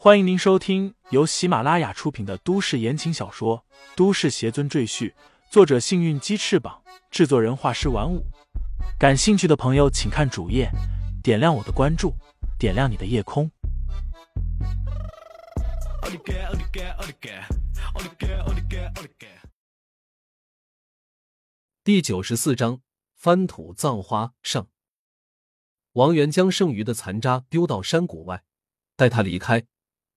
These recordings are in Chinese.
欢迎您收听由喜马拉雅出品的都市言情小说《都市邪尊赘婿》，作者：幸运鸡翅膀，制作人：画师玩五。感兴趣的朋友，请看主页，点亮我的关注，点亮你的夜空。第九十四章：翻土葬花上。王源将剩余的残渣丢到山谷外，待他离开。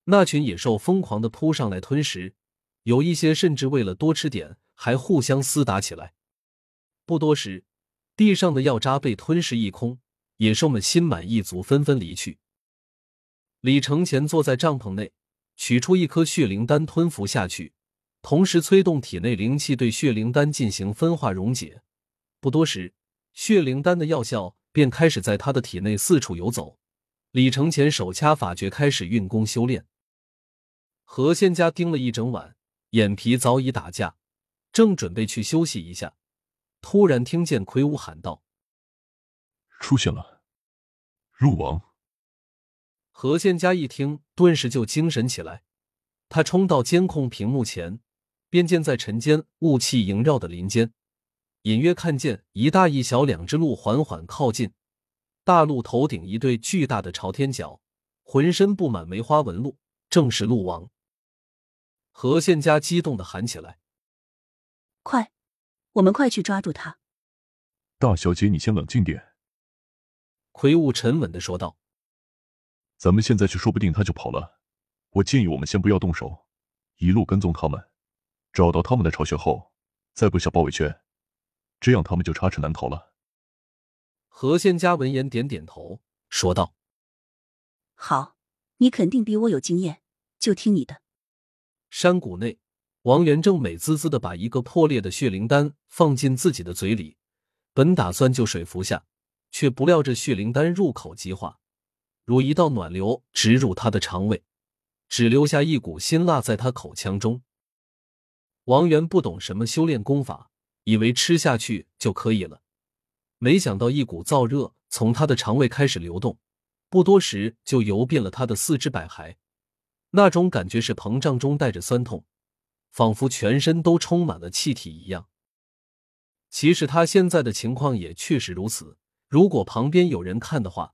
那群野兽疯狂的扑上来吞食，有一些甚至为了多吃点，还互相厮打起来。不多时，地上的药渣被吞噬一空，野兽们心满意足，纷纷离去。李承前坐在帐篷内，取出一颗血灵丹吞服下去，同时催动体内灵气对血灵丹进行分化溶解。不多时，血灵丹的药效便开始在他的体内四处游走。李承前手掐法诀，开始运功修炼。何仙家盯了一整晚，眼皮早已打架，正准备去休息一下，突然听见魁梧喊道：“出现了，入王！”何仙家一听，顿时就精神起来，他冲到监控屏幕前，便见在晨间雾气萦绕的林间，隐约看见一大一小两只鹿缓缓靠近。大鹿头顶一对巨大的朝天角，浑身布满梅花纹路，正是鹿王。何县家激动的喊起来：“快，我们快去抓住他！”大小姐，你先冷静点。”魁梧沉稳的说道。“咱们现在去，说不定他就跑了。我建议我们先不要动手，一路跟踪他们，找到他们的巢穴后，再布下包围圈，这样他们就插翅难逃了。”何县家闻言点点头，说道：“好，你肯定比我有经验，就听你的。”山谷内，王元正美滋滋的把一个破裂的血灵丹放进自己的嘴里，本打算就水服下，却不料这血灵丹入口即化，如一道暖流直入他的肠胃，只留下一股辛辣在他口腔中。王元不懂什么修炼功法，以为吃下去就可以了，没想到一股燥热从他的肠胃开始流动，不多时就游遍了他的四肢百骸。那种感觉是膨胀中带着酸痛，仿佛全身都充满了气体一样。其实他现在的情况也确实如此。如果旁边有人看的话，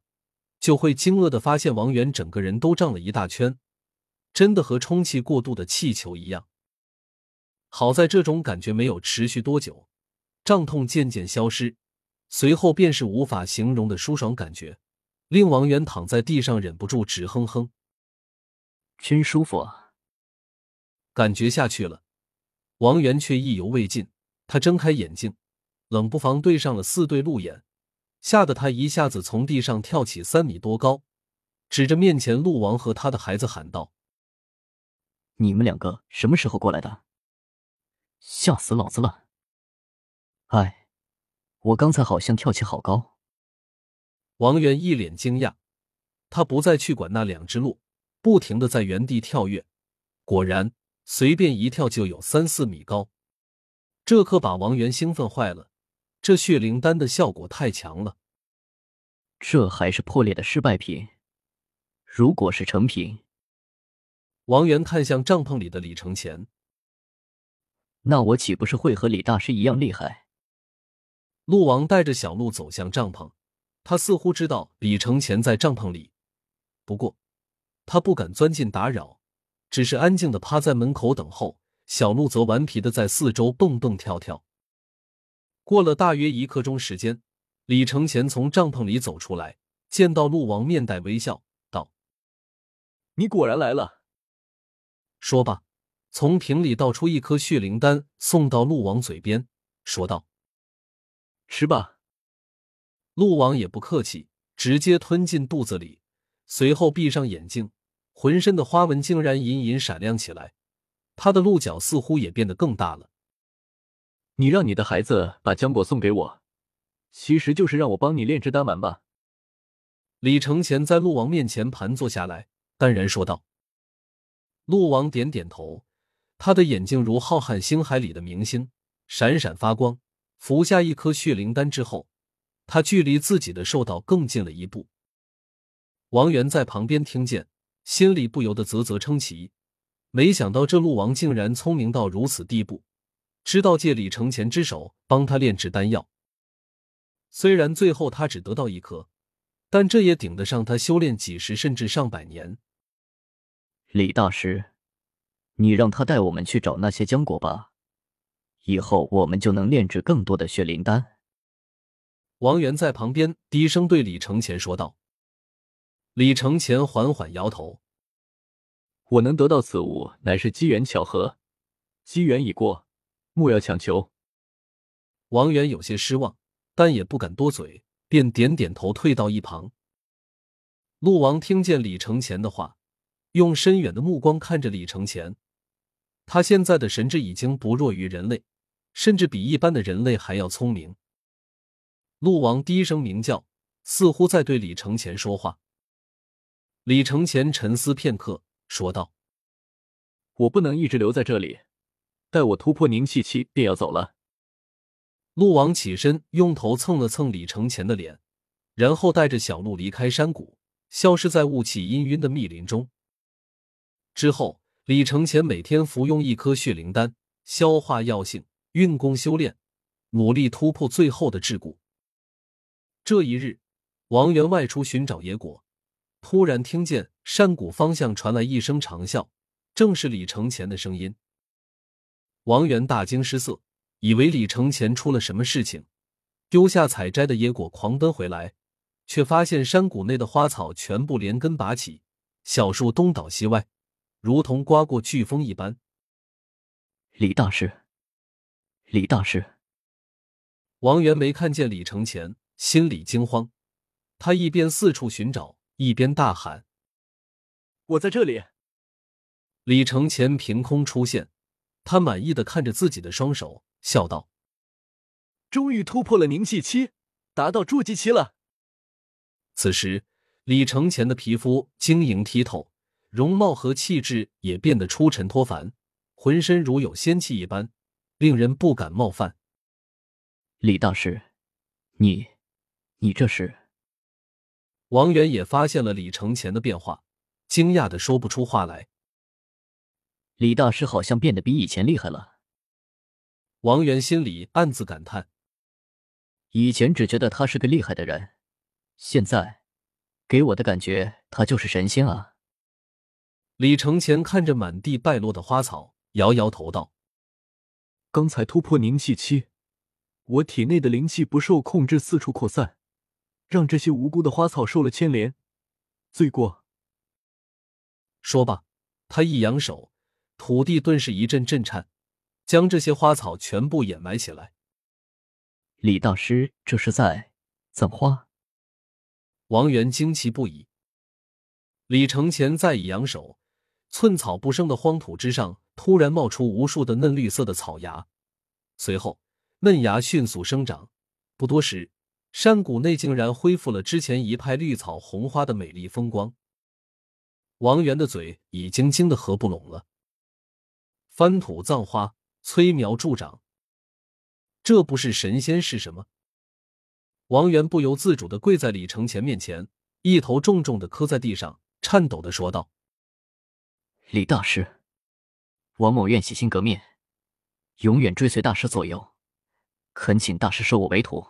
就会惊愕的发现王源整个人都胀了一大圈，真的和充气过度的气球一样。好在这种感觉没有持续多久，胀痛渐渐消失，随后便是无法形容的舒爽感觉，令王源躺在地上忍不住直哼哼。真舒服啊！感觉下去了，王源却意犹未尽。他睁开眼睛，冷不防对上了四对鹿眼，吓得他一下子从地上跳起三米多高，指着面前鹿王和他的孩子喊道：“你们两个什么时候过来的？吓死老子了！哎，我刚才好像跳起好高。”王源一脸惊讶，他不再去管那两只鹿。不停的在原地跳跃，果然随便一跳就有三四米高，这可把王源兴奋坏了。这血灵丹的效果太强了，这还是破裂的失败品。如果是成品，王源看向帐篷里的李承前，那我岂不是会和李大师一样厉害？鹿王带着小鹿走向帐篷，他似乎知道李承前在帐篷里，不过。他不敢钻进打扰，只是安静的趴在门口等候。小鹿则顽皮的在四周蹦蹦跳跳。过了大约一刻钟时间，李承前从帐篷里走出来，见到鹿王，面带微笑道：“你果然来了。”说罢，从瓶里倒出一颗血灵丹，送到鹿王嘴边，说道：“吃吧。”鹿王也不客气，直接吞进肚子里，随后闭上眼睛。浑身的花纹竟然隐隐闪亮起来，他的鹿角似乎也变得更大了。你让你的孩子把浆果送给我，其实就是让我帮你炼制丹丸吧。李承前在鹿王面前盘坐下来，淡然说道。鹿王点点头，他的眼睛如浩瀚星海里的明星，闪闪发光。服下一颗血灵丹之后，他距离自己的兽道更近了一步。王源在旁边听见。心里不由得啧啧称奇。没想到这陆王竟然聪明到如此地步，知道借李承前之手帮他炼制丹药。虽然最后他只得到一颗，但这也顶得上他修炼几十甚至上百年。李大师，你让他带我们去找那些浆果吧，以后我们就能炼制更多的血灵丹。王源在旁边低声对李承前说道。李承前缓缓摇头：“我能得到此物，乃是机缘巧合，机缘已过，莫要强求。”王源有些失望，但也不敢多嘴，便点点头，退到一旁。陆王听见李承前的话，用深远的目光看着李承前。他现在的神智已经不弱于人类，甚至比一般的人类还要聪明。陆王低声鸣叫，似乎在对李承前说话。李承前沉思片刻，说道：“我不能一直留在这里，待我突破凝气期，便要走了。”陆王起身，用头蹭了蹭李承前的脸，然后带着小鹿离开山谷，消失在雾气氤氲的密林中。之后，李承前每天服用一颗血灵丹，消化药性，运功修炼，努力突破最后的桎梏。这一日，王源外出寻找野果。突然听见山谷方向传来一声长啸，正是李承前的声音。王源大惊失色，以为李承前出了什么事情，丢下采摘的野果狂奔回来，却发现山谷内的花草全部连根拔起，小树东倒西歪，如同刮过飓风一般。李大师，李大师，王源没看见李承前，心里惊慌，他一边四处寻找。一边大喊：“我在这里！”李承前凭空出现，他满意的看着自己的双手，笑道：“终于突破了凝气期，达到筑基期了。”此时，李承前的皮肤晶莹剔透，容貌和气质也变得出尘脱凡，浑身如有仙气一般，令人不敢冒犯。李大师，你，你这是？王源也发现了李承前的变化，惊讶的说不出话来。李大师好像变得比以前厉害了。王源心里暗自感叹：以前只觉得他是个厉害的人，现在给我的感觉他就是神仙啊！李承前看着满地败落的花草，摇摇头道：“刚才突破凝气期，我体内的灵气不受控制，四处扩散。”让这些无辜的花草受了牵连，罪过。说罢，他一扬手，土地顿时一阵震颤，将这些花草全部掩埋起来。李大师这是在葬花？王源惊奇不已。李承前再一扬手，寸草不生的荒土之上突然冒出无数的嫩绿色的草芽，随后嫩芽迅速生长，不多时。山谷内竟然恢复了之前一派绿草红花的美丽风光。王源的嘴已经惊得合不拢了。翻土葬花，催苗助长，这不是神仙是什么？王源不由自主的跪在李承前面前，一头重重的磕在地上，颤抖的说道：“李大师，王某愿洗心革面，永远追随大师左右，恳请大师收我为徒。”